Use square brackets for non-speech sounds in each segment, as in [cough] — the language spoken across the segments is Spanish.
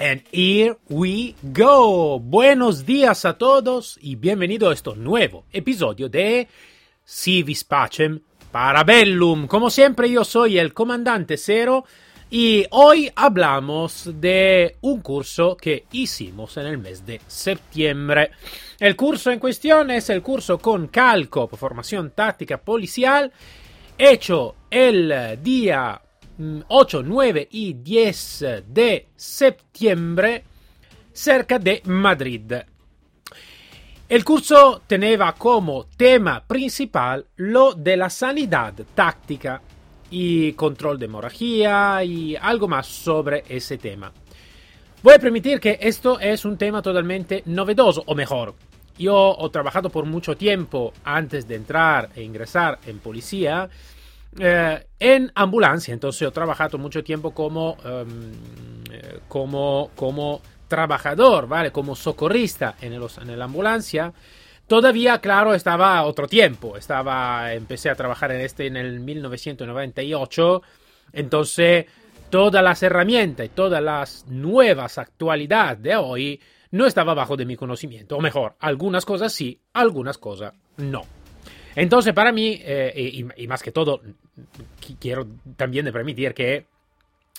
And here we go. Buenos días a todos y bienvenido a este nuevo episodio de Civis Pacem Parabellum. Como siempre, yo soy el comandante Cero y hoy hablamos de un curso que hicimos en el mes de septiembre. El curso en cuestión es el curso con Calco, formación táctica policial, hecho el día 8, 9 y 10 de septiembre cerca de Madrid. El curso tenía como tema principal lo de la sanidad táctica y control de hemorragia y algo más sobre ese tema. Voy a permitir que esto es un tema totalmente novedoso, o mejor, yo he trabajado por mucho tiempo antes de entrar e ingresar en policía eh, en ambulancia, entonces he trabajado mucho tiempo como, eh, como, como trabajador, ¿vale? Como socorrista en, el, en la ambulancia. Todavía, claro, estaba otro tiempo. Estaba, empecé a trabajar en este en el 1998. Entonces, todas las herramientas y todas las nuevas actualidades de hoy no estaba bajo de mi conocimiento. O mejor, algunas cosas sí, algunas cosas no. Entonces, para mí, eh, y, más que todo, quiero también permitir que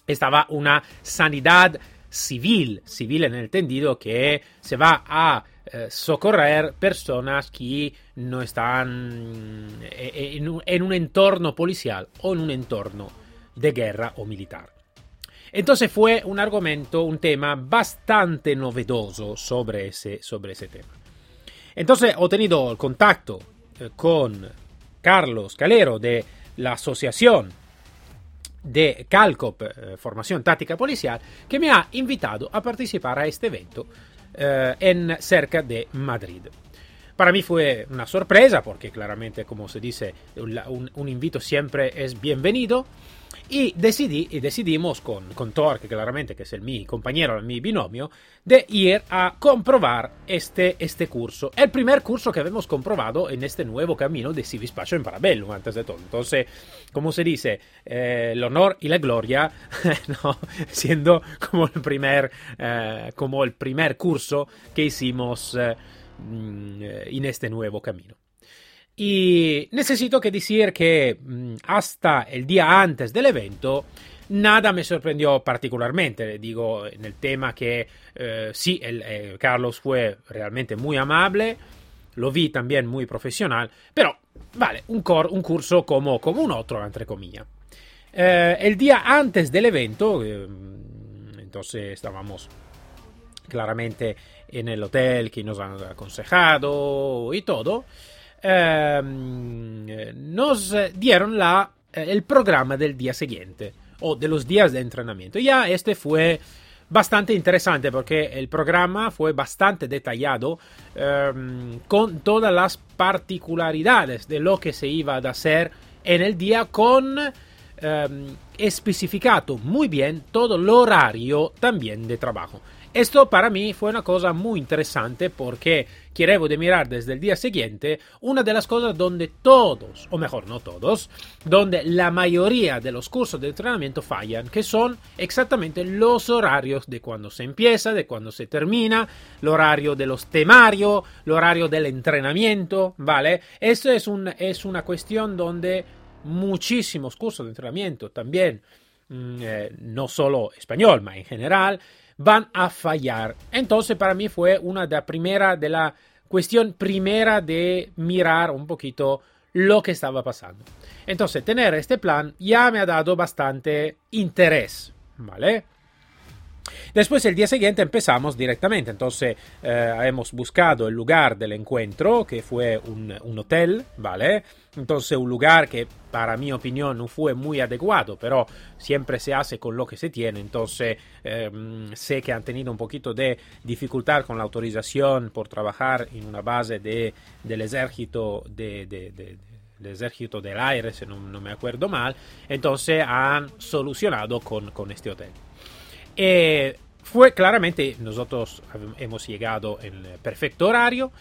estaba una sanidad civil, civil en el entendido que se va a eh, socorrer personas que no están eh, en un, en un entorno policial o en un entorno de guerra o militar. Entonces fue un argumento, un tema bastante novedoso sobre ese, sobre ese tema. Entonces he tenido contacto con Carlos Calero de la Asociación de Calcop, eh, Formación Táctica Policial, que me ha invitado a participar a este evento eh, en cerca de Madrid. Para mí fue una sorpresa porque claramente, como se dice, un invito siempre es bienvenido. Y, decidí, y decidimos con, con Thor, que claramente que es el mi compañero, el mi binomio, de ir a comprobar este, este curso. El primer curso que habíamos comprobado en este nuevo camino de Civis en Parabellum, antes de todo. Entonces, como se dice, eh, el honor y la gloria, [laughs] ¿no? siendo como el primer, eh, como el primer curso que hicimos eh, mm, en este nuevo camino. Y necesito que decir que mm, hasta el día antes del evento nada me sorprendió particularmente. Digo, en el tema que eh, sí, eh, Carlos fue realmente muy amable, lo vi también muy profesional, pero vale, un, un curso como, como, un otro, entre comillas. Eh, el día antes del evento, entonces estábamos claramente en el hotel que nos han aconsejado y todo. Ehm, nos dieron la, eh, el programa del día siguiente o de los días de entrenamiento. Ya este fue bastante interesante porque el programa fue bastante detallado ehm, con todas las particularidades de lo que se iba a hacer en el día con ehm, especificado muy bien todo el horario también de trabajo. Esto para mí fue una cosa muy interesante porque quiero de mirar desde el día siguiente una de las cosas donde todos, o mejor no todos, donde la mayoría de los cursos de entrenamiento fallan, que son exactamente los horarios de cuando se empieza, de cuando se termina, el horario de los temarios, el horario del entrenamiento, ¿vale? Esto es, un, es una cuestión donde muchísimos cursos de entrenamiento también, mm, eh, no solo español, pero en general, van a fallar. Entonces para mí fue una de la primera, de la cuestión primera de mirar un poquito lo que estaba pasando. Entonces tener este plan ya me ha dado bastante interés, ¿vale? Después el día siguiente empezamos directamente, entonces eh, hemos buscado el lugar del encuentro, que fue un, un, hotel, ¿vale? Entonces un lugar que para mi opinión no fue muy adecuado, pero siempre se hace con lo que se tiene, entonces eh, sé que han tenido un poquito de dificultad con la autorización por trabajar en una base de, del ejército de, de, de el ejército del aire, si no, no, me acuerdo mal, entonces han solucionado con, con este hotel. Eh, fue claramente, nosotros hemos llegado en el perfecto horario.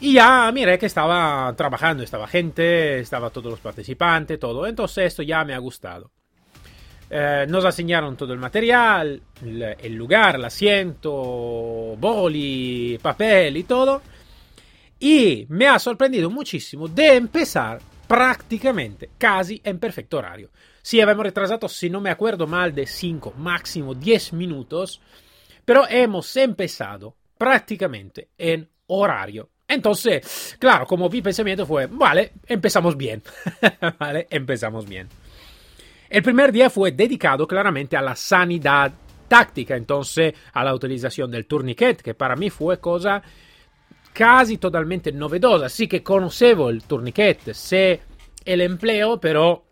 Y ya miré que estaba trabajando, estaba gente, estaba todos los participantes, todo. Entonces esto ya me ha gustado. Eh, nos asignaron todo el material, el, lugar, el asiento, boli, papel y todo. Y me ha sorprendido muchísimo de empezar prácticamente casi en perfecto horario. Sí, habíamos retrasado, si no me acuerdo mal, de 5, máximo 10 minutos, pero hemos empezado prácticamente en horario. Entonces, claro, como mi pensamiento fue, vale, empezamos bien. [laughs] vale, empezamos bien. El primer día fue dedicado claramente a la sanidad táctica, entonces a la utilización del tourniquet, que para mí fue cosa casi totalmente novedosa. Sí que conocebo el tourniquet, sé el empleo, pero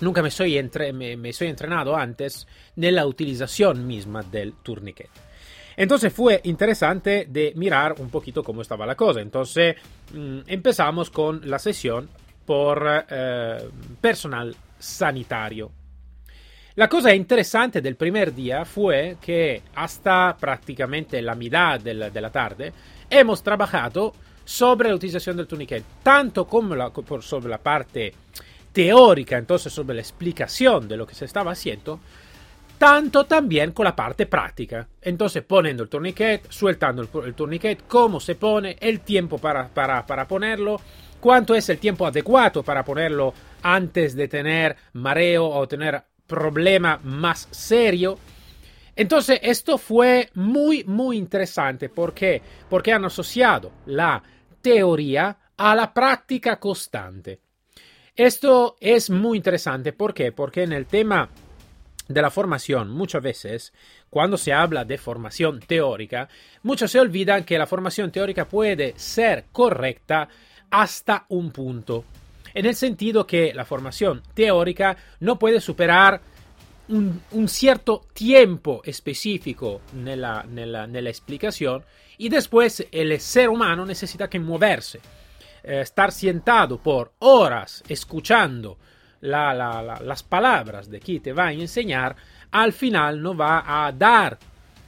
nunca me soy, entre, me, me soy entrenado antes en la utilización misma del tourniquet. Entonces fue interesante de mirar un poquito cómo estaba la cosa. Entonces mmm, empezamos con la sesión por eh, personal sanitario. La cosa interesante del primer día fue que hasta prácticamente la mitad de la, tarde hemos trabajado sobre la utilización del tourniquet, tanto como la, sobre la parte teórica, entonces sobre la explicación de lo que se estaba haciendo, tanto también con la parte práctica. Entonces poniendo el tourniquet, sueltando el, el tourniquet, cómo se pone, el tiempo para, para, para ponerlo, cuánto es el tiempo adecuado para ponerlo antes de tener mareo o tener problema más serio. Entonces esto fue muy muy interesante. ¿Por qué? Porque han asociado la teoría a la práctica constante. Esto es muy interesante. ¿Por qué? Porque en el tema de la formación, muchas veces, cuando se habla de formación teórica, muchos se olvidan que la formación teórica puede ser correcta hasta un punto en el sentido que la formación teórica no puede superar un, cierto tiempo específico nella, nella, explicación y después el ser humano necesita que moverse. Eh, estar sentado por horas escuchando la, la, la, las palabras de quien te va a enseñar, al final no va a dar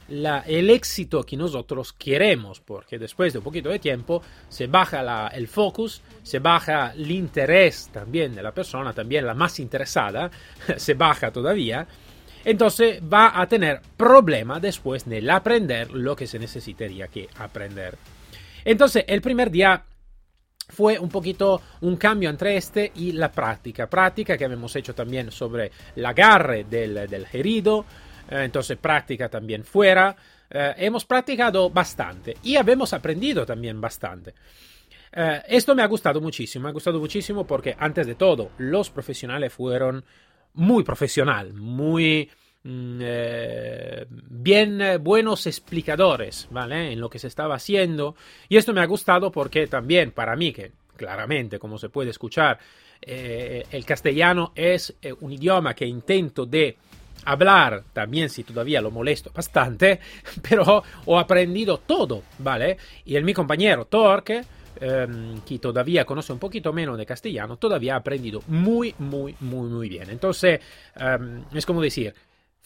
el éxito que nosotros queremos, porque después de un poquito de tiempo se baja el focus, se baja el interés también de la persona, también la más interesada, [laughs] se baja todavía, entonces va a tener problema después de aprender lo que se necesitaría que aprender. Entonces, el primer día fue un poquito un cambio entre este y la práctica. Práctica que hemos hecho también sobre el agarre del, del herido, eh, entonces práctica también fuera. Eh, hemos practicado bastante y hemos aprendido también bastante. Eh, esto me ha gustado muchísimo, me ha gustado muchísimo porque antes de todo los profesionales fueron muy profesional, muy bien eh, buenos explicadores, ¿vale? En lo que se estaba haciendo. Y esto me ha gustado porque también para mí, que claramente, como se puede escuchar, eh, el castellano es eh, un idioma que intento de hablar, también si todavía lo molesto bastante, [laughs] pero he aprendido todo, ¿vale? Y el mi compañero Torque, eh, que todavía conoce un poquito menos de castellano, todavía ha aprendido muy, muy, muy, muy bien. Entonces, eh, es como decir,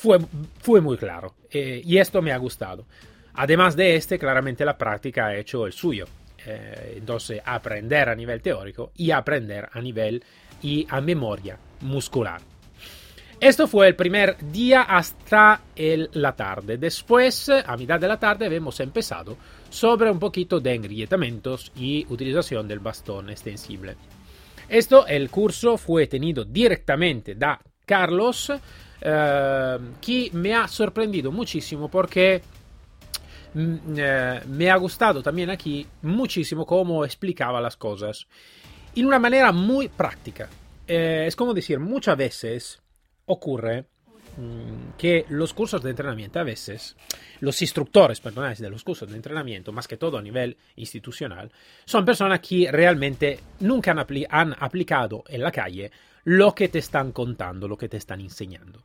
fue, muy claro eh, y esto me ha gustado. Además de este, claramente la práctica ha hecho el suyo. Eh, entonces, aprender a nivel teórico y aprender a nivel y a memoria muscular. Esto fue el primer día hasta la tarde. Después, a mitad de la tarde, hemos empezado sobre un poquito de engrietamientos y utilización del bastón extensible. Esto, el curso fue tenido directamente da Carlos, que me ha sorprendido muchísimo porque mm, eh, me ha gustado también aquí muchísimo cómo explicaba las cosas. En una manera muy práctica. Eh, es como decir, muchas veces ocurre mmm, que los cursos de entrenamiento a veces, los instructores perdón, de los cursos de entrenamiento, más que todo a nivel institucional, son personas que realmente nunca han aplicado en la calle lo que te están contando, lo que te están enseñando.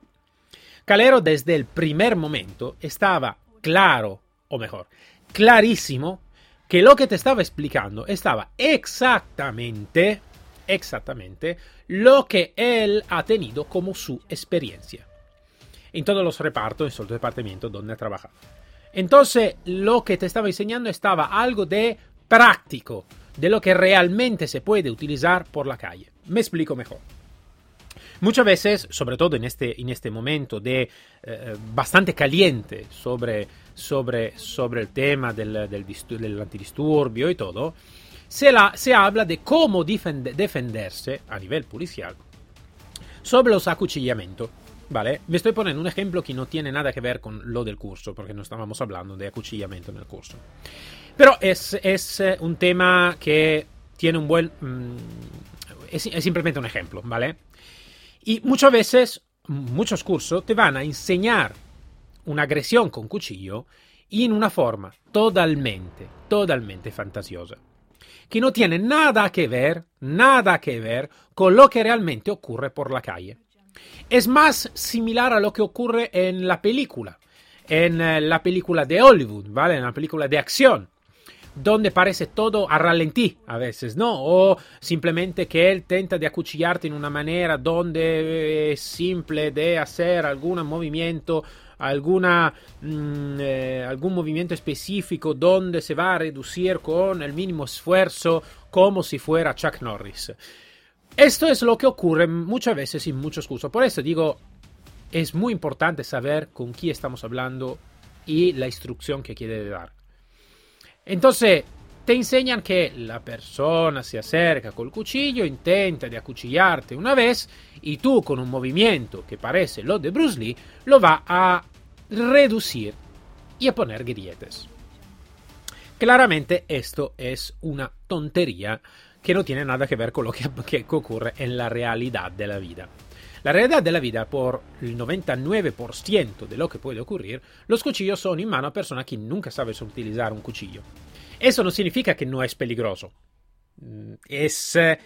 Calero desde el primer momento estaba claro, o mejor, clarísimo, que lo que te estaba explicando estaba exactamente exactamente lo que él ha tenido como su experiencia en todos los repartos, en todos los departamentos donde ha trabajado. Entonces, lo que te estaba enseñando estaba algo de práctico, de lo que realmente se puede utilizar por la calle. Me explico mejor. Muchas veces, sobre todo en este, en este momento de eh, bastante caliente sobre, sobre, sobre el tema del, del, del antidisturbio y todo, se, la, se habla de cómo defend, defenderse a nivel policial sobre los acuchillamientos. ¿Vale? Me estoy poniendo un ejemplo que no tiene nada que ver con lo del curso, porque no estábamos hablando de acuchillamiento en el curso. Pero es, es un tema que tiene un buen... Mmm, es, es, simplemente un ejemplo, ¿vale? Y muchas veces, muchos cursos te van a enseñar una agresión con cuchillo en una forma totalmente, totalmente fantasiosa, que no tiene nada que ver, nada que ver con lo que realmente ocurre por la calle. Es más similar a lo que ocurre en la película, en la película de Hollywood, ¿vale? En la película de acción donde parece todo a ralentí a veces, ¿no? O simplemente que él tenta de acuchillarte en una manera donde es simple de hacer algún movimiento, alguna, mmm, eh, algún movimiento específico donde se va a reducir con el mínimo esfuerzo como si fuera Chuck Norris. Esto es lo que ocurre muchas veces en muchos cursos. Por eso digo, es muy importante saber con quién estamos hablando y la instrucción que quiere dar. Entonces, te enseñan que la persona se acerca col cuchillo, intenta de acuchillarte una vez y tú con un movimiento que parece lo de Bruce Lee lo va a reducir y a poner grietes. Claramente esto es una tontería que no tiene nada que ver con lo que ocurre en la realidad de la vida. La realidad de la vida, por el 99% de lo que puede ocurrir, los cuchillos son en mano a personas que nunca sabes utilizar un cuchillo. Eso no significa que no es peligroso. Mm, es eh,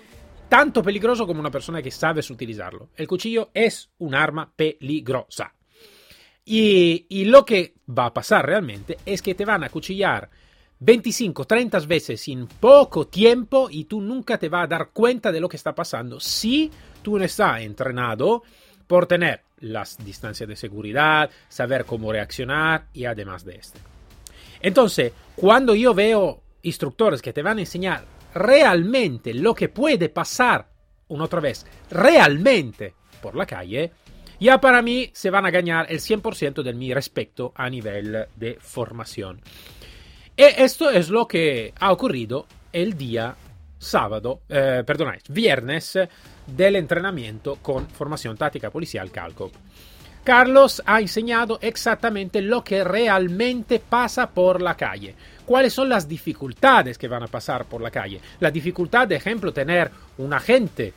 tanto peligroso como una persona que sabe utilizarlo. El cuchillo es un arma peligrosa. Y, lo que va a pasar realmente es que te van a cuchillar 25, 30 veces en poco tiempo y tú nunca te vas a dar cuenta de lo que está pasando si tú no estás entrenado por tener las distancias de seguridad, saber cómo reaccionar y además de esto. Entonces, cuando yo veo instructores que te van a enseñar realmente lo que puede pasar, una otra vez, realmente por la calle, ya para mí se van a ganar el 100% de mi respeto a nivel de formación. Y esto es lo que ha ocurrido el día sábado, eh, perdonad, viernes del entrenamiento con formación táctica policial Calcop. Carlos ha enseñado exactamente lo que realmente pasa por la calle. ¿Cuáles son las dificultades que van a pasar por la calle? La dificultad, de ejemplo, tener un agente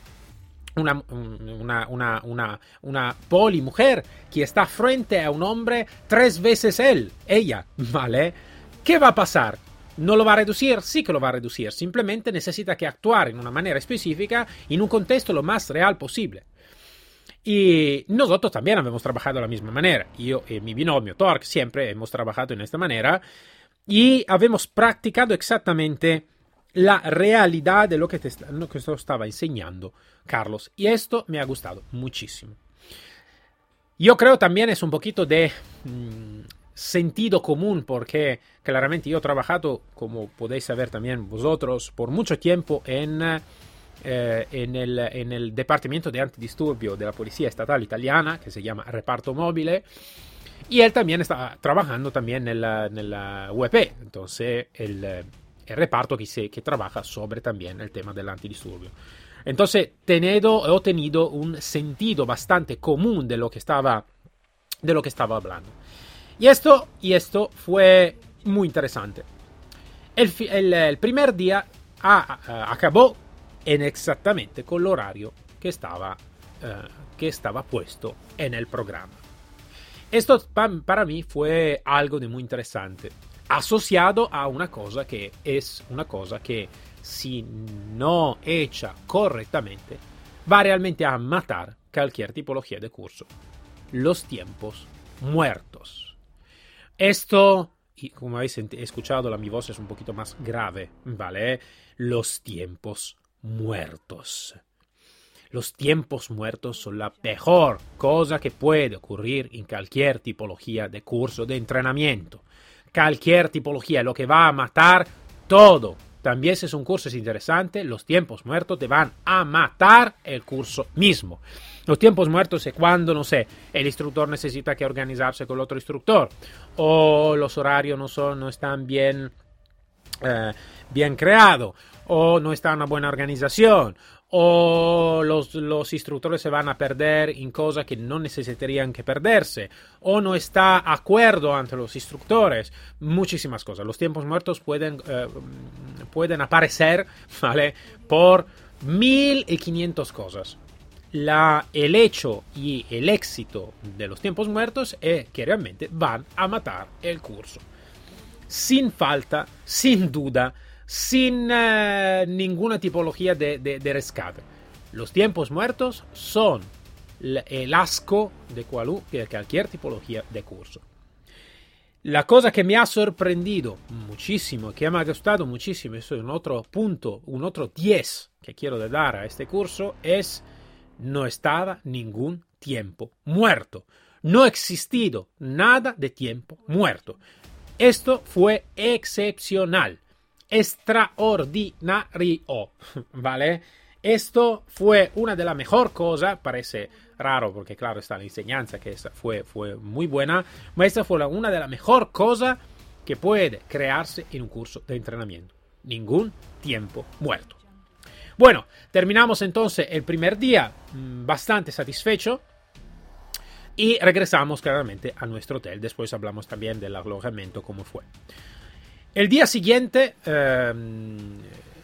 una, una, una, una, una poli mujer que está frente a un hombre tres veces él, ella, [laughs] ¿vale? ¿Qué va a pasar? ¿No lo va a reducir? Sí que lo va a reducir. Simplemente necesita que actuar en una manera específica en un contexto lo más real posible. Y nosotros también hemos trabajado de la misma manera. Yo y mi binomio Torque siempre hemos trabajado en esta manera y hemos practicado exactamente la realidad de lo que, te, lo que estaba enseñando Carlos. Y esto me ha gustado muchísimo. Yo creo también es un poquito de mmm, sentido común porque claramente yo he trabajado, como podéis saber también vosotros, por mucho tiempo en eh, en, el, en, el, Departamento de Antidisturbio de la Policía Estatal Italiana, que se llama Reparto Móvil, y él también está trabajando también en la, en la UEP, entonces el, el reparto que, se, que trabaja sobre también el tema del antidisturbio. Entonces, tenido, he tenido un sentido bastante común de lo que estaba, de lo que estaba hablando. Y esto, y esto fue muy interesante. El, el, el primer día a, a, acabó en exactamente con l'orario que estaba, uh, que estaba puesto en el programa. Esto para mí fue algo de muy interesante, asociado a una cosa que es una cosa que si no hecha correctamente va realmente a matar cualquier tipología de curso. Los tiempos muertos. Esto, y como habéis escuchado, la mi voz es un poquito más grave, ¿vale? Los tiempos muertos. Los tiempos muertos son la peor cosa que puede ocurrir en cualquier tipología de curso de entrenamiento. Cualquier tipología, lo que va a matar todo, también si es un curso es interesante, los tiempos muertos te van a matar el curso mismo. Los tiempos muertos es cuando, no sé, el instructor necesita que organizarse con el otro instructor. O los horarios no, son, no están bien, eh, bien creados o no está una buena organización o los, los, instructores se van a perder en cosas que no necesitarían que perderse, o no está acuerdo entre los instructores, muchísimas cosas. Los tiempos muertos pueden, eh, pueden aparecer [laughs] ¿vale? por 1500 cosas. La, el hecho y el éxito de los tiempos muertos es que realmente van a matar el curso. Sin falta, sin duda, sin uh, ninguna tipología de, de, de, rescate. Los tiempos muertos son el asco de, de cualquier tipología de curso. La cosa que me ha sorprendido muchísimo, que me ha gustado muchísimo, eso es un otro punto, un otro 10 que quiero dar a este curso, es no estaba ningún tiempo muerto. No ha existido nada de tiempo muerto. Esto fue excepcional extraordinario, [laughs] ¿vale? Esto fue una de las mejores cosas, parece raro porque claro está la enseñanza que fue, fue muy buena, pero esta fue una de las mejores cosas que puede crearse en un curso de entrenamiento. Ningún tiempo muerto. Bueno, terminamos entonces el primer día mm, bastante satisfecho y regresamos claramente a nuestro hotel. Después hablamos también del alojamiento, cómo fue. El día siguiente eh,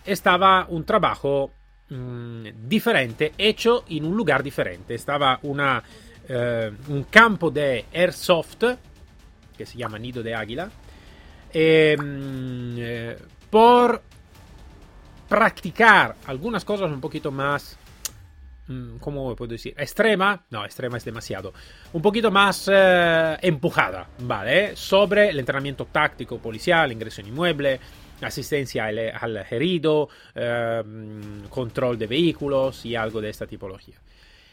estaba un trabajo mmm, diferente, hecho en un lugar diferente. Estaba una, eh, un campo de airsoft, que se llama Nido de Águila, eh, por practicar algunas cosas un poquito más ¿cómo puedo decir? Extrema, no, extrema es demasiado, un poquito más eh, empujada, ¿vale? Sobre el entrenamiento táctico policial, ingreso en inmueble, asistencia al, herido, eh, control de vehículos y algo de esta tipología.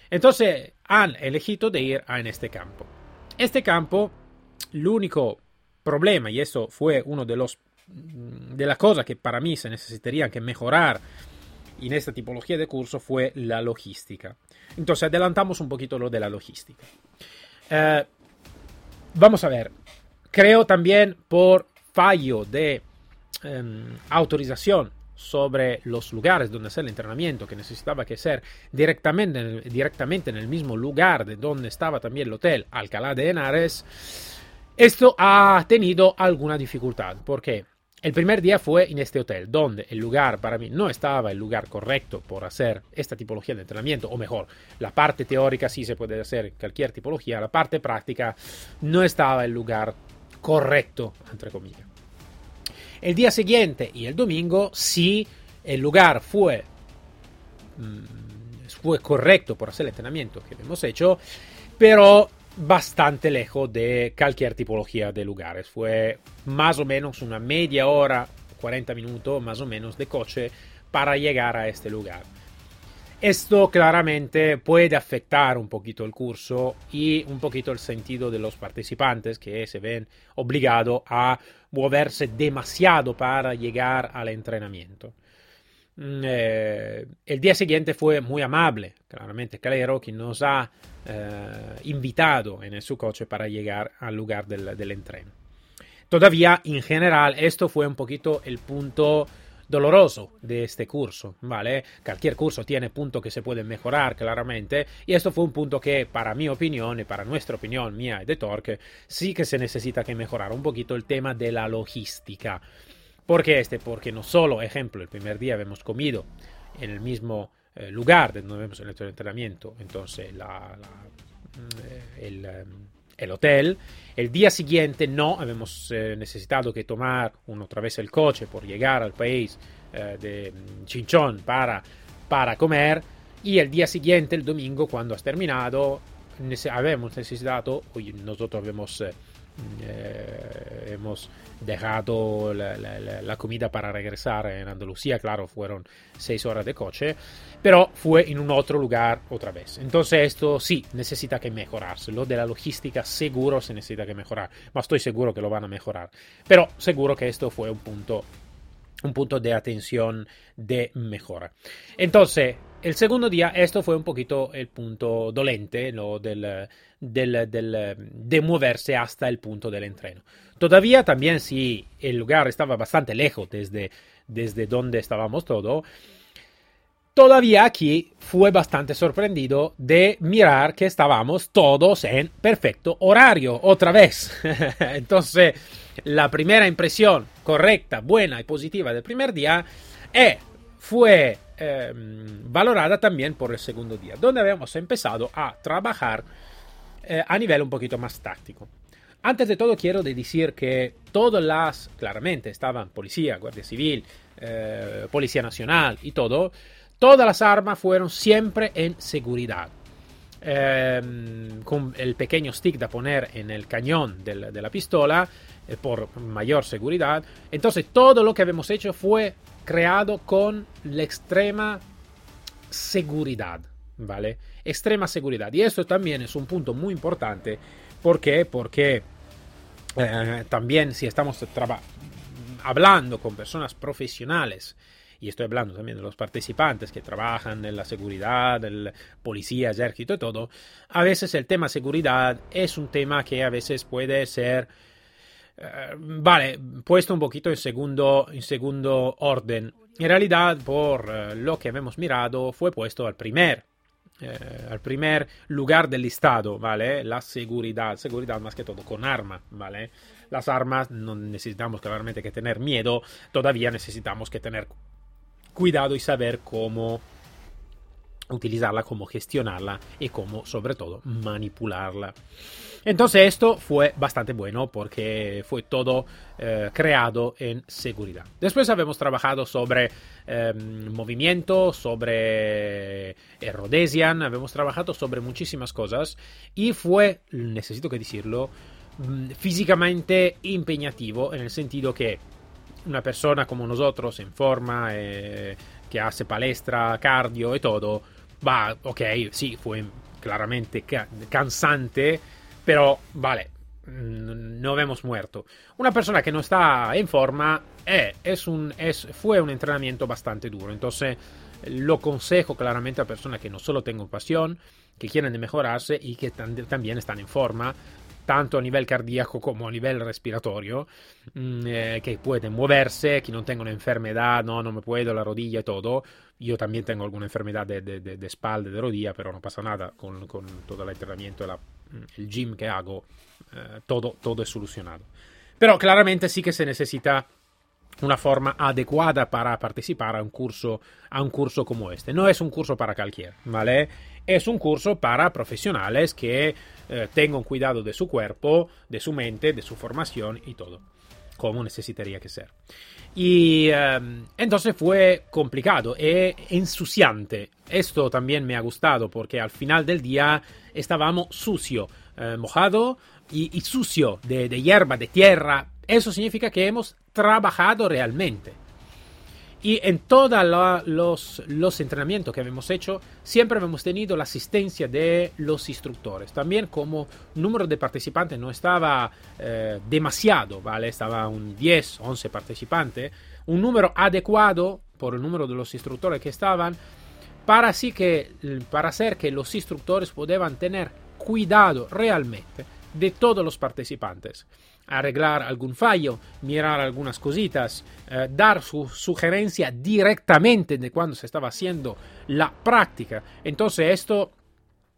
Entonces han elegido ir a en este campo. Este campo, el único problema, y eso fue uno de los de las cosas que para mí se necesitarían que mejorar en esta tipología de curso fue la logística. Entonces adelantamos un poquito lo de la logística. Eh, vamos a ver, creo también por fallo de eh, autorización sobre los lugares donde hacer el entrenamiento, que necesitaba que ser directamente, directamente en el mismo lugar de donde estaba también el hotel Alcalá de Henares, esto ha tenido alguna dificultad. ¿Por qué? El primer día fue en este hotel, donde el lugar para mí no estaba el lugar correcto por hacer esta tipología de entrenamiento, o mejor, la parte teórica sí se puede hacer cualquier tipología, la parte práctica no estaba el lugar correcto, entre comillas. El día siguiente y el domingo sí el lugar fue, mm, fue correcto por hacer el entrenamiento que hemos hecho, pero bastante lejos de cualquier tipología de lugares. Fue más o menos una media hora, 40 minutos más o menos de coche para llegar a este lugar. Esto claramente puede afectar un poquito el curso y un poquito el sentido de los participantes que se ven obligados a moverse demasiado para llegar al entrenamiento. Mm, eh, el día siguiente fue muy amable, claramente Calero, quien nos ha eh, invitado en su coche para llegar al lugar del, del, entreno. Todavía, en general, esto fue un poquito el punto doloroso de este curso, ¿vale? Cualquier curso tiene puntos que se pueden mejorar claramente y esto fue un punto que para mi opinión y para nuestra opinión mía y de Torque sí que se necesita que mejorar un poquito el tema de la logística. ¿Por qué este? Porque no solo, ejemplo, el primer día hemos comido en el mismo eh, lugar donde hemos hecho el entrenamiento, entonces la, la, mm, el, em, el, hotel. El día siguiente no, hemos eh, necesitado que tomar una, otra vez el coche por llegar al país eh, de Chinchón para, para comer. Y el día siguiente, el domingo, cuando has terminado, habemos necesitado, nosotros hemos eh, hemos dejado la, comida para regresar en Andalucía, claro, fueron seis horas de coche, pero fue en un otro lugar otra vez. Entonces esto sí, necesita que mejorarse. Lo de la logística seguro se necesita que mejorar, pero estoy seguro que lo van a mejorar. Pero seguro que esto fue un punto un punto de atención de mejora. Entonces, el segundo día, esto fue un poquito el punto dolente ¿no? del, de moverse hasta el punto del entreno. Todavía también si el lugar estaba bastante lejos desde, desde donde estábamos todo, todavía aquí fue bastante sorprendido de mirar que estábamos todos en perfecto horario otra vez. [laughs] Entonces, la primera impresión correcta, buena y positiva del primer día eh, fue eh, valorada también por el segundo día, donde habíamos empezado a trabajar eh, a nivel un poquito más táctico. Antes de todo quiero decir que todas las, claramente estaban policía, guardia civil, eh, policía nacional y todo, todas las armas fueron siempre en seguridad. Eh, con el pequeño stick de poner en el cañón de la, pistola por mayor seguridad. Entonces todo lo que habíamos hecho fue creado con la extrema seguridad, ¿vale? Extrema seguridad. Y esto también es un punto muy importante. ¿Por qué? Porque eh, también si estamos hablando con personas profesionales, y estoy hablando también de los participantes que trabajan en la seguridad, el policía, ejército y todo, a veces el tema seguridad es un tema que a veces puede ser, eh, vale, puesto un poquito en segundo, en segundo orden. En realidad, por eh, lo que hemos mirado, fue puesto al primer eh, al primer lugar del listado, ¿vale? La seguridad, seguridad más que todo con arma, ¿vale? Las armas no necesitamos claramente que tener miedo, todavía necesitamos que tener cuidado y saber cómo utilizarla, cómo gestionarla y cómo sobre todo manipularla. Entonces esto fue bastante bueno porque fue todo eh, creado en seguridad. Después habíamos trabajado sobre em, movimiento, sobre eh, Rhodesian, habíamos trabajado sobre muchísimas cosas y fue, necesito que decirlo, mm, físicamente impegnativo en el sentido que una persona como nosotros en forma, eh, que hace palestra, cardio y todo, va, ok, sí, fue claramente cansante, pero vale, mm, no hemos muerto. Una persona que no está en forma eh, es un, es, fue un entrenamiento bastante duro. Entonces, lo aconsejo claramente a personas que no solo tengan pasión, que quieren mejorarse y que también están en forma, tanto a nivel cardíaco como a nivel respiratorio, mm, eh, que pueden moverse, que no tengan enfermedad, no, no me puedo, la rodilla y todo. Yo también tengo alguna enfermedad de, de, de, de espalda, de rodilla, pero no pasa nada con, con todo el entrenamiento, la, el gym que hago, eh, todo, todo es solucionado. Pero claramente sí que se necesita una forma adecuada para participar a un curso, a un curso como este. No es un curso para cualquiera, ¿vale? Es un curso para profesionales que eh, tengan cuidado de su cuerpo, de su mente, de su formación y todo, como necesitaría que ser. Y em, entonces fue complicado e ensuciante. Esto también me ha gustado porque al final del día estábamos sucio, eh, mojado y, sucio de, de hierba, de tierra. Eso significa que hemos trabajado realmente. Y en todos los, los, entrenamientos que hemos hecho, siempre hemos tenido la asistencia de los instructores. También como número de participantes no estaba eh, demasiado, ¿vale? Estaba un 10, 11 participantes, un número adecuado por el número de los instructores que estaban, para, así que, para hacer que los instructores pudieran tener cuidado realmente de todos los participantes arreglar algún fallo, mirar algunas cositas, eh, dar su sugerencia directamente de cuando se estaba haciendo la práctica. Entonces esto,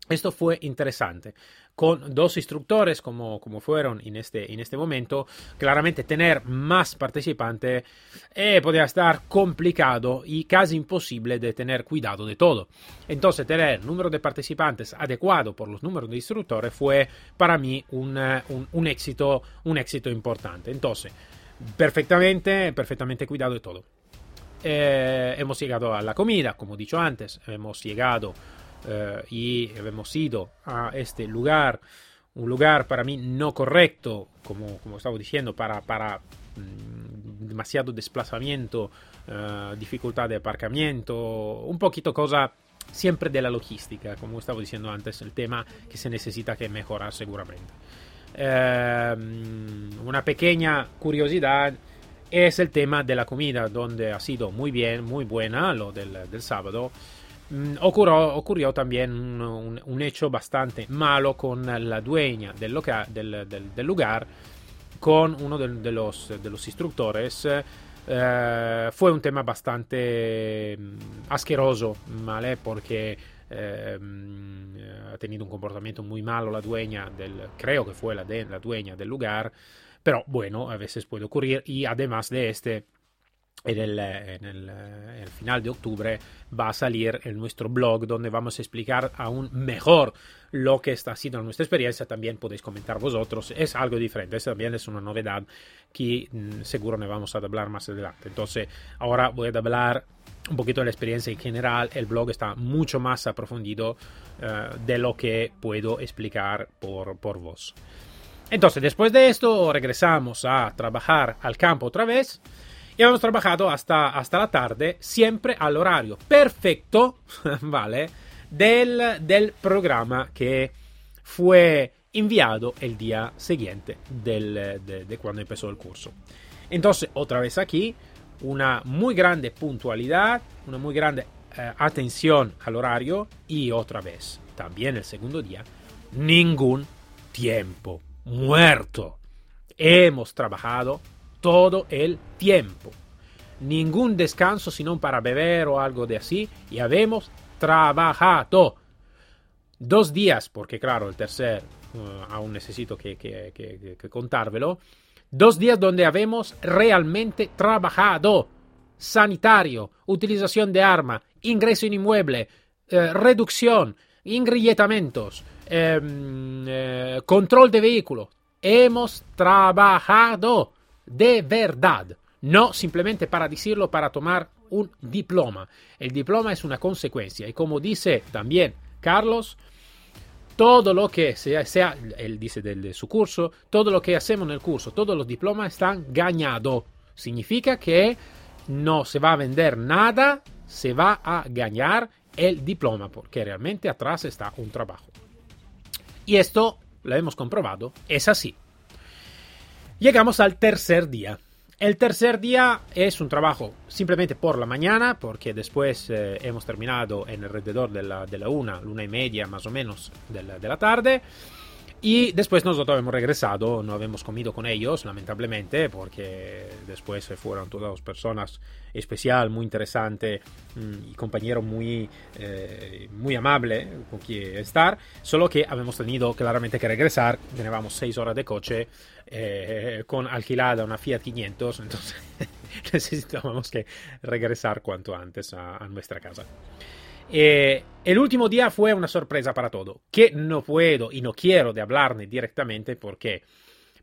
esto fue interesante con dos instructores como, como fueron en este, en este momento, claramente tener más participantes eh, podría estar complicado y casi imposible de tener cuidado de todo. Entonces, tener número de participantes adecuado por los números de instructores fue para mí un, eh, un, éxito, un éxito importante. Entonces, perfectamente, perfectamente cuidado de todo. Eh, hemos llegado a la comida, como he dicho antes, hemos llegado eh, y hemos ido a este lugar, un lugar para mí no correcto, como, como estaba diciendo, para, para mm, demasiado desplazamiento, uh, dificultad de aparcamiento, un poquito cosa siempre de la logística, como estaba diciendo antes, el tema que se necesita que mejorar seguramente. Uh, una pequeña curiosidad es el tema de la comida, donde ha sido muy bien, muy buena lo del, del sábado. Mm, ocurrió, ocurrió, también un, un, un, hecho bastante malo con la dueña del, loca, del, del, del lugar, con uno de, los, de los, instructores. Eh, fue un tema bastante mm, asqueroso, ¿vale? Porque eh, ha tenido un comportamiento muy malo la dueña del, creo que fue la, de, la dueña del lugar, pero bueno, a veces puede ocurrir y además de este en el, en, el, final de octubre va a salir en nuestro blog donde vamos a explicar aún mejor lo que está siendo nuestra experiencia. También podéis comentar vosotros. Es algo diferente. Eso también es una novedad que mmm, seguro ne vamos a hablar más adelante. Entonces, ahora voy a hablar un poquito de la experiencia en general. El blog está mucho más aprofundido uh, de lo que puedo explicar por, por vos. Entonces, después de esto, regresamos a trabajar al campo otra vez. Y hemos trabajado hasta, hasta la tarde, siempre al horario perfecto, [laughs] ¿vale? Del, del programa que fue enviado el día siguiente del, de, de, cuando empezó el curso. Entonces, otra vez aquí, una muy grande puntualidad, una muy grande eh, atención al horario y otra vez, también el segundo día, ningún tiempo muerto. Hemos trabajado todo el tiempo. Ningún descanso sino para beber o algo de así. Y habemos trabajado. Dos días, porque claro, el tercer uh, aún necesito que, que, que, que. Dos días donde habemos realmente trabajado. Sanitario, utilización de arma, ingreso en inmueble, eh, reducción, ingrilletamientos, eh, eh, control de vehículo. Hemos trabajado de verdad, no simplemente para decirlo para tomar un diploma. El diploma es una consecuencia y como dice también Carlos, todo lo que sea, sea él dice de, de, su curso, todo lo que hacemos en el curso, todos los diplomas están ganados. Significa que no se va a vender nada, se va a ganar el diploma, porque realmente atrás está un trabajo. Y esto lo hemos comprobado, es así. Llegamos al tercer día. El tercer día es un trabajo simplemente por la mañana, porque después eh, hemos terminado en alrededor de la, de una, luna y media más o menos de la tarde. Y después nosotros hemos regresado, no hemos comido con ellos, lamentablemente, porque después fueron todas personas especial, muy interesante y compañero muy, eh, muy amable con quien estar, solo que habíamos tenido claramente que regresar, teníamos seis horas de coche eh, con alquilada una Fiat 500, entonces [laughs] necesitábamos que regresar cuanto antes a, a nuestra casa. Eh, el último día fue una sorpresa para todo, que no puedo y no quiero de hablarne directamente porque,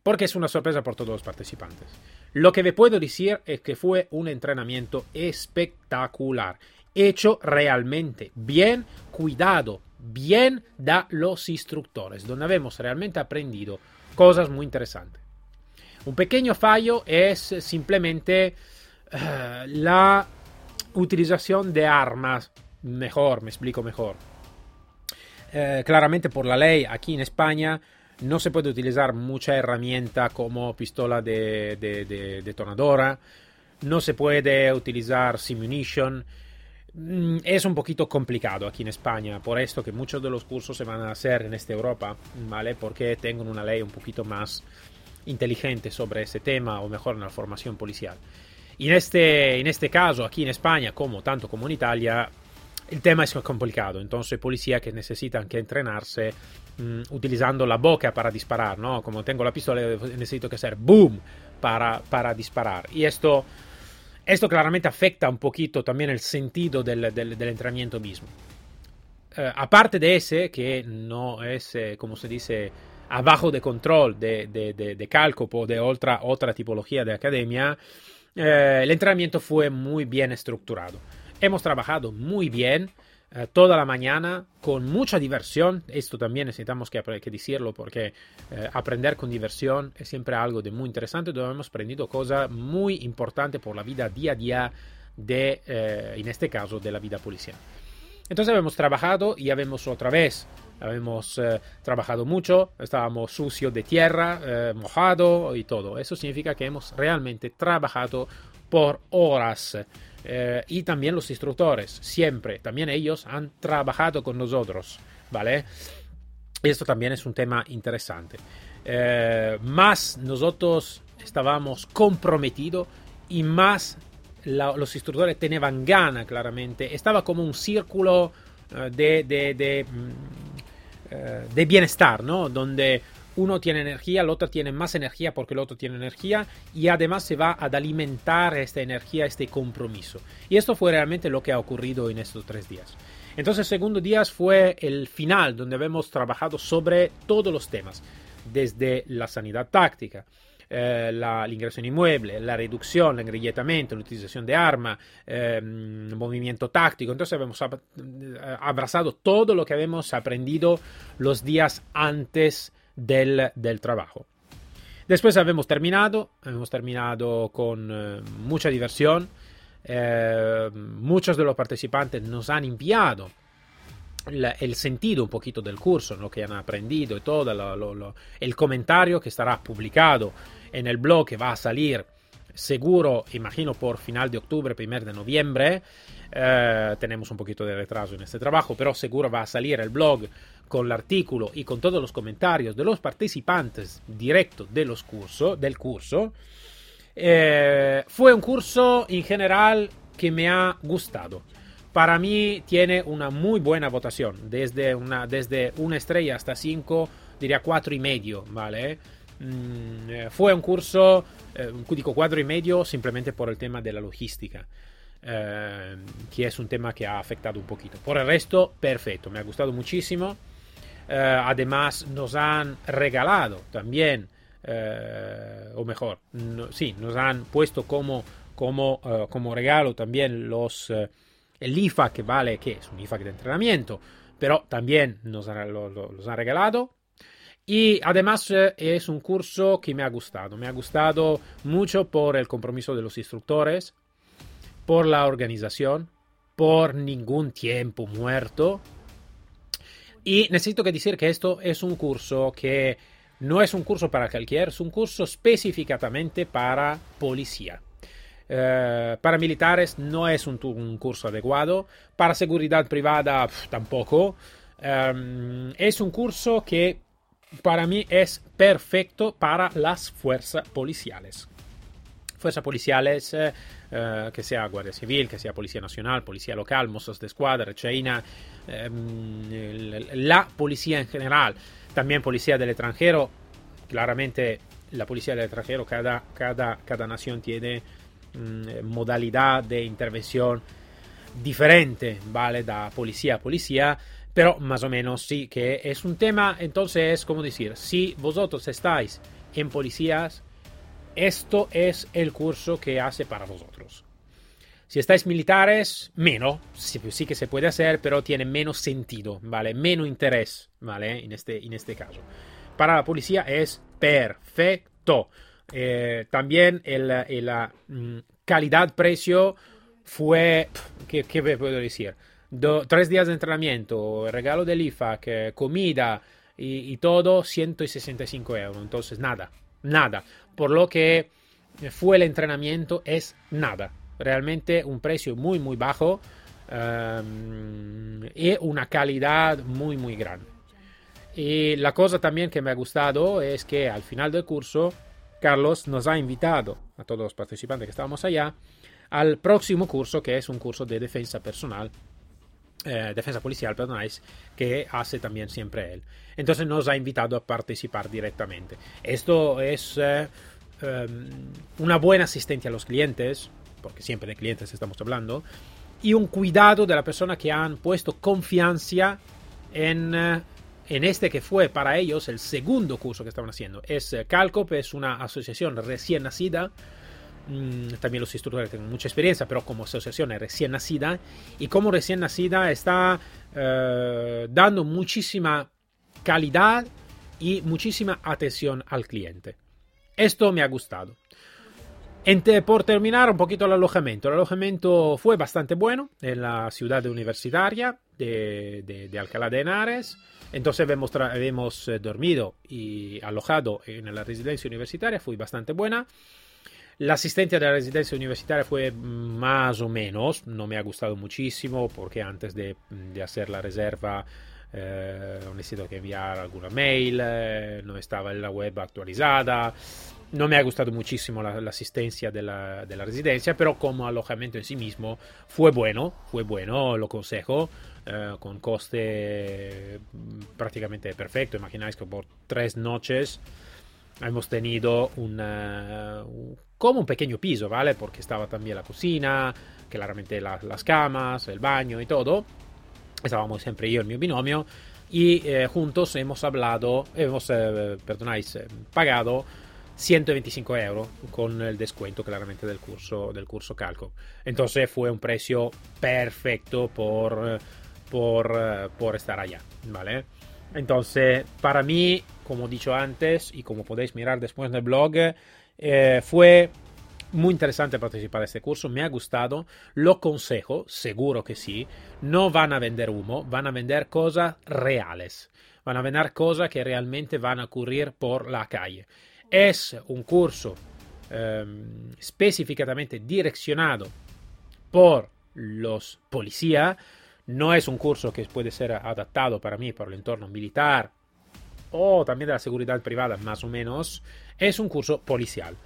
porque es una sorpresa por todos los participantes. Lo que me puedo decir es que fue un entrenamiento espectacular, hecho realmente bien, cuidado, bien da los instructores, donde hemos realmente aprendido cosas muy interesantes. Un pequeño fallo es simplemente uh, la utilización de armas mejor, me explico mejor. Eh, claramente por la ley aquí en España no se puede utilizar mucha herramienta como pistola de, de, de detonadora, no se puede utilizar simunition. Mm, es un poquito complicado aquí en España, por esto que muchos de los cursos se van a hacer en esta Europa, ¿vale? Porque tengo una ley un poquito más inteligente sobre ese tema, o mejor en la formación policial. Y en este, en este caso, aquí en España, como tanto como en Italia, el tema es complicado, entonces policía que necesitan que entrenarse mmm, utilizando la boca para disparar, ¿no? Como tengo la pistola necesito que hacer boom para, para disparar. Y esto, esto claramente afecta un poquito también el sentido del, del, del entrenamiento mismo. Uh, aparte de ese, que no es, eh, como se dice, abajo de control de, de, de, de Cálcopo, de otra, otra tipología de academia, eh, el entrenamiento fue muy bien estructurado. Hemos trabajado muy bien eh, toda la mañana con mucha diversión. Esto también necesitamos que, que decirlo porque eh, aprender con diversión es siempre algo de muy interesante. Donde hemos aprendido cosas muy importantes por la vida día a día de, eh, en este caso, de la vida policial. Entonces hemos trabajado y hemos otra vez Hemos eh, trabajado mucho, estábamos sucios de tierra, eh, mojado y todo. Eso significa que hemos realmente trabajado por horas. Eh, y también los instructores, siempre, también ellos han trabajado con nosotros, ¿vale? Esto también es un tema interesante. más nosotros estábamos comprometidos y más los instructores tenían gana, claramente. Estaba como un círculo de, de, mm, eh, de bienestar, ¿no? Donde uno tiene energía, el otro tiene más energía porque el otro tiene energía y además se va a alimentar esta energía, este compromiso. Y esto fue realmente lo que ha ocurrido en estos tres días. Entonces el segundo día fue el final donde hemos trabajado sobre todos los temas, desde la sanidad táctica, eh, la, ingreso en inmueble, la reducción, el engrilletamiento, la utilización de arma, eh, movimiento táctico. Entonces hemos eh, abrazado todo lo que habíamos aprendido los días antes del, trabajo. Después habíamos terminado, hemos terminado con eh, mucha diversión. muchos de los participantes nos han enviado el sentido un poquito del curso, lo que han aprendido y todo, el comentario que estará publicado en el blog que va a salir seguro, imagino por final de octubre, primer de noviembre. Eh, tenemos un poquito de retraso en este trabajo, pero seguro va a salir el blog con el artículo y con todos los comentarios de los participantes directos del curso. Eh, fue un curso en general que me ha gustado. Para mí tiene una muy buena votación, desde una, desde una estrella hasta cinco, diría cuatro y medio, ¿vale? Mm, eh, fue un curso, eh, dico cuatro y medio, simplemente por el tema de la logística. Eh, que es un tema que ha afectado un poquito. Por el resto, perfecto, me ha gustado muchísimo. Además, nos han regalado también, o mejor, sí, nos han puesto como, como, como regalo también los, el IFA que vale, que es un IFA de entrenamiento, pero también nos han, los han regalado. Y además eh, es un curso que me ha gustado. Me ha gustado mucho por el compromiso de los instructores, por la organización, por ningún tiempo muerto. Y necesito que decir que esto es un curso que no es un curso para cualquier, es un curso específicamente para policía. Eh, para militares no es un, curso adecuado, para seguridad privada tampoco. Em, es un curso que para mí es perfecto para las fuerzas policiales. Fuerzas policiales, eh, eh, que sea Guardia Civil, que sea Policía Nacional, Policía Local, Mossos de Escuadra, China, em, la policía en general, también Policía del extranjero. Claramente la Policía del extranjero, cada, cada, cada nación tiene mm, modalidad de intervención diferente, ¿vale? Da policía a policía. Pero más o menos sí que es un tema, entonces, como decir, si vosotros estáis en policías, esto es el curso que hace para vosotros. Si estáis militares, menos, sí, que se puede hacer, pero tiene menos sentido, ¿vale? Menos interés, ¿vale? En este, en este caso. Para la policía es perfecto. Eh, también la mm, calidad-precio fue, ¿qué, ¿qué puedo decir? tres días de entrenamiento, regalo del IFAC, comida y, todo, 165 euros. Entonces, nada, nada. Por lo que fue el entrenamiento, es nada. Realmente un precio muy, muy bajo um, y una calidad muy, muy grande. Y la cosa también que me ha gustado es que al final del curso, Carlos nos ha invitado a todos los participantes que estábamos allá al próximo curso, que es un curso de defensa personal eh, defensa policial, perdonáis, que hace también siempre él. Entonces nos ha invitado a participar directamente. Esto es eh, em, una buena asistencia a los clientes, porque siempre de clientes estamos hablando, y un cuidado de la persona que han puesto confianza en, eh, en este que fue para ellos el segundo curso que estaban haciendo. Es Calcop, es una asociación recién nacida también los instructores tienen mucha experiencia, pero como asociación recién nacida y como recién nacida está eh, dando muchísima calidad y muchísima atención al cliente. Esto me ha gustado. por terminar un poquito el alojamiento. El alojamiento fue bastante bueno en la ciudad universitaria. de, de, de Alcalá de Henares. Entonces hemos, hemos eh, dormido y alojado en la residencia universitaria, fue bastante buena. La asistencia de la residencia universitaria fue más o menos, no me ha gustado muchísimo porque antes de, de hacer la reserva eh, necesito que enviar alguna mail, eh, no estaba la web actualizada. No me ha gustado muchísimo la, la asistencia de la, de la, residencia, pero en sí mismo fue bueno, fue bueno, lo consejo, eh, con coste prácticamente perfecto. Imagináis que por tres noches hemos tenido una, como un pequeño piso, ¿vale? Porque estaba también la cocina, claramente la, las camas, el baño y todo. Estábamos siempre yo y mi binomio y eh, juntos hemos hablado, hemos, eh, perdonáis, eh, pagado 125 euros con el descuento claramente del curso, del curso Calco. Entonces fue un precio perfecto por, por, por estar allá, ¿vale? Entonces, para mí, como he dicho antes y como podéis mirar después en el blog, eh, fue muy interesante participar de este curso, me ha gustado, lo consejo, seguro que sí. No van a vender humo, van a vender cosas reales, van a vender cosas que realmente van a ocurrir por la calle. Es un curso eh, específicamente direccionado por los policías, no es un curso que puede ser adaptado para mí, para el entorno militar o también de la seguridad privada, más o menos, es un curso policial.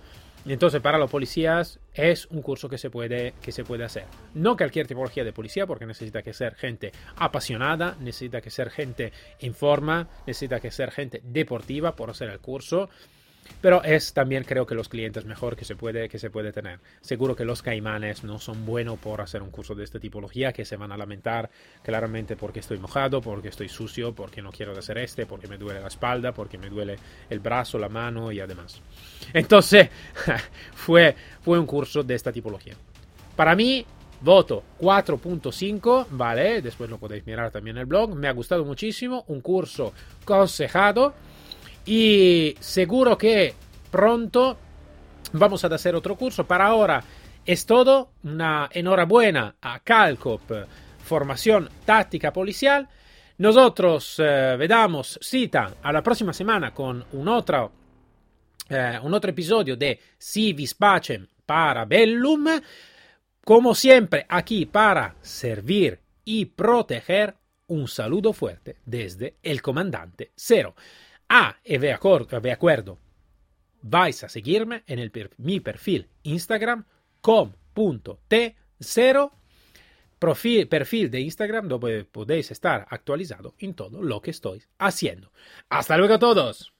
Entonces, para los policías es un curso que se puede, que se puede hacer. No cualquier tipología de policía, porque necesita que ser gente apasionada, necesita que ser gente en forma, necesita que ser gente deportiva por hacer el curso. Pero es también creo que los clientes mejor que se puede, que se puede tener. Seguro que los caimanes no son buenos por hacer un curso de esta tipología, que se van a lamentar claramente porque estoy mojado, porque estoy sucio, porque no quiero hacer este, porque me duele la espalda, porque me duele el brazo, la mano y además. Entonces, [laughs] fue, fue un curso de esta tipología. Para mí, voto 4.5, ¿vale? Después lo podéis mirar también en el blog. Me ha gustado muchísimo, un curso consejado y seguro que pronto vamos a hacer otro curso. Para ahora es todo. Una enhorabuena a Calcop, formación táctica policial. Nosotros eh, vedamos cita a la próxima semana con un otro, eh, un otro episodio de Si vis pacem para bellum. Como siempre, aquí para servir y proteger. Un saludo fuerte desde el comandante Cero. Ah, y de acuerdo, acuerdo, vais a seguirme en el, mi perfil Instagram com.t0 perfil, perfil de Instagram donde podéis estar actualizado en todo lo que estoy haciendo. Hasta luego a todos.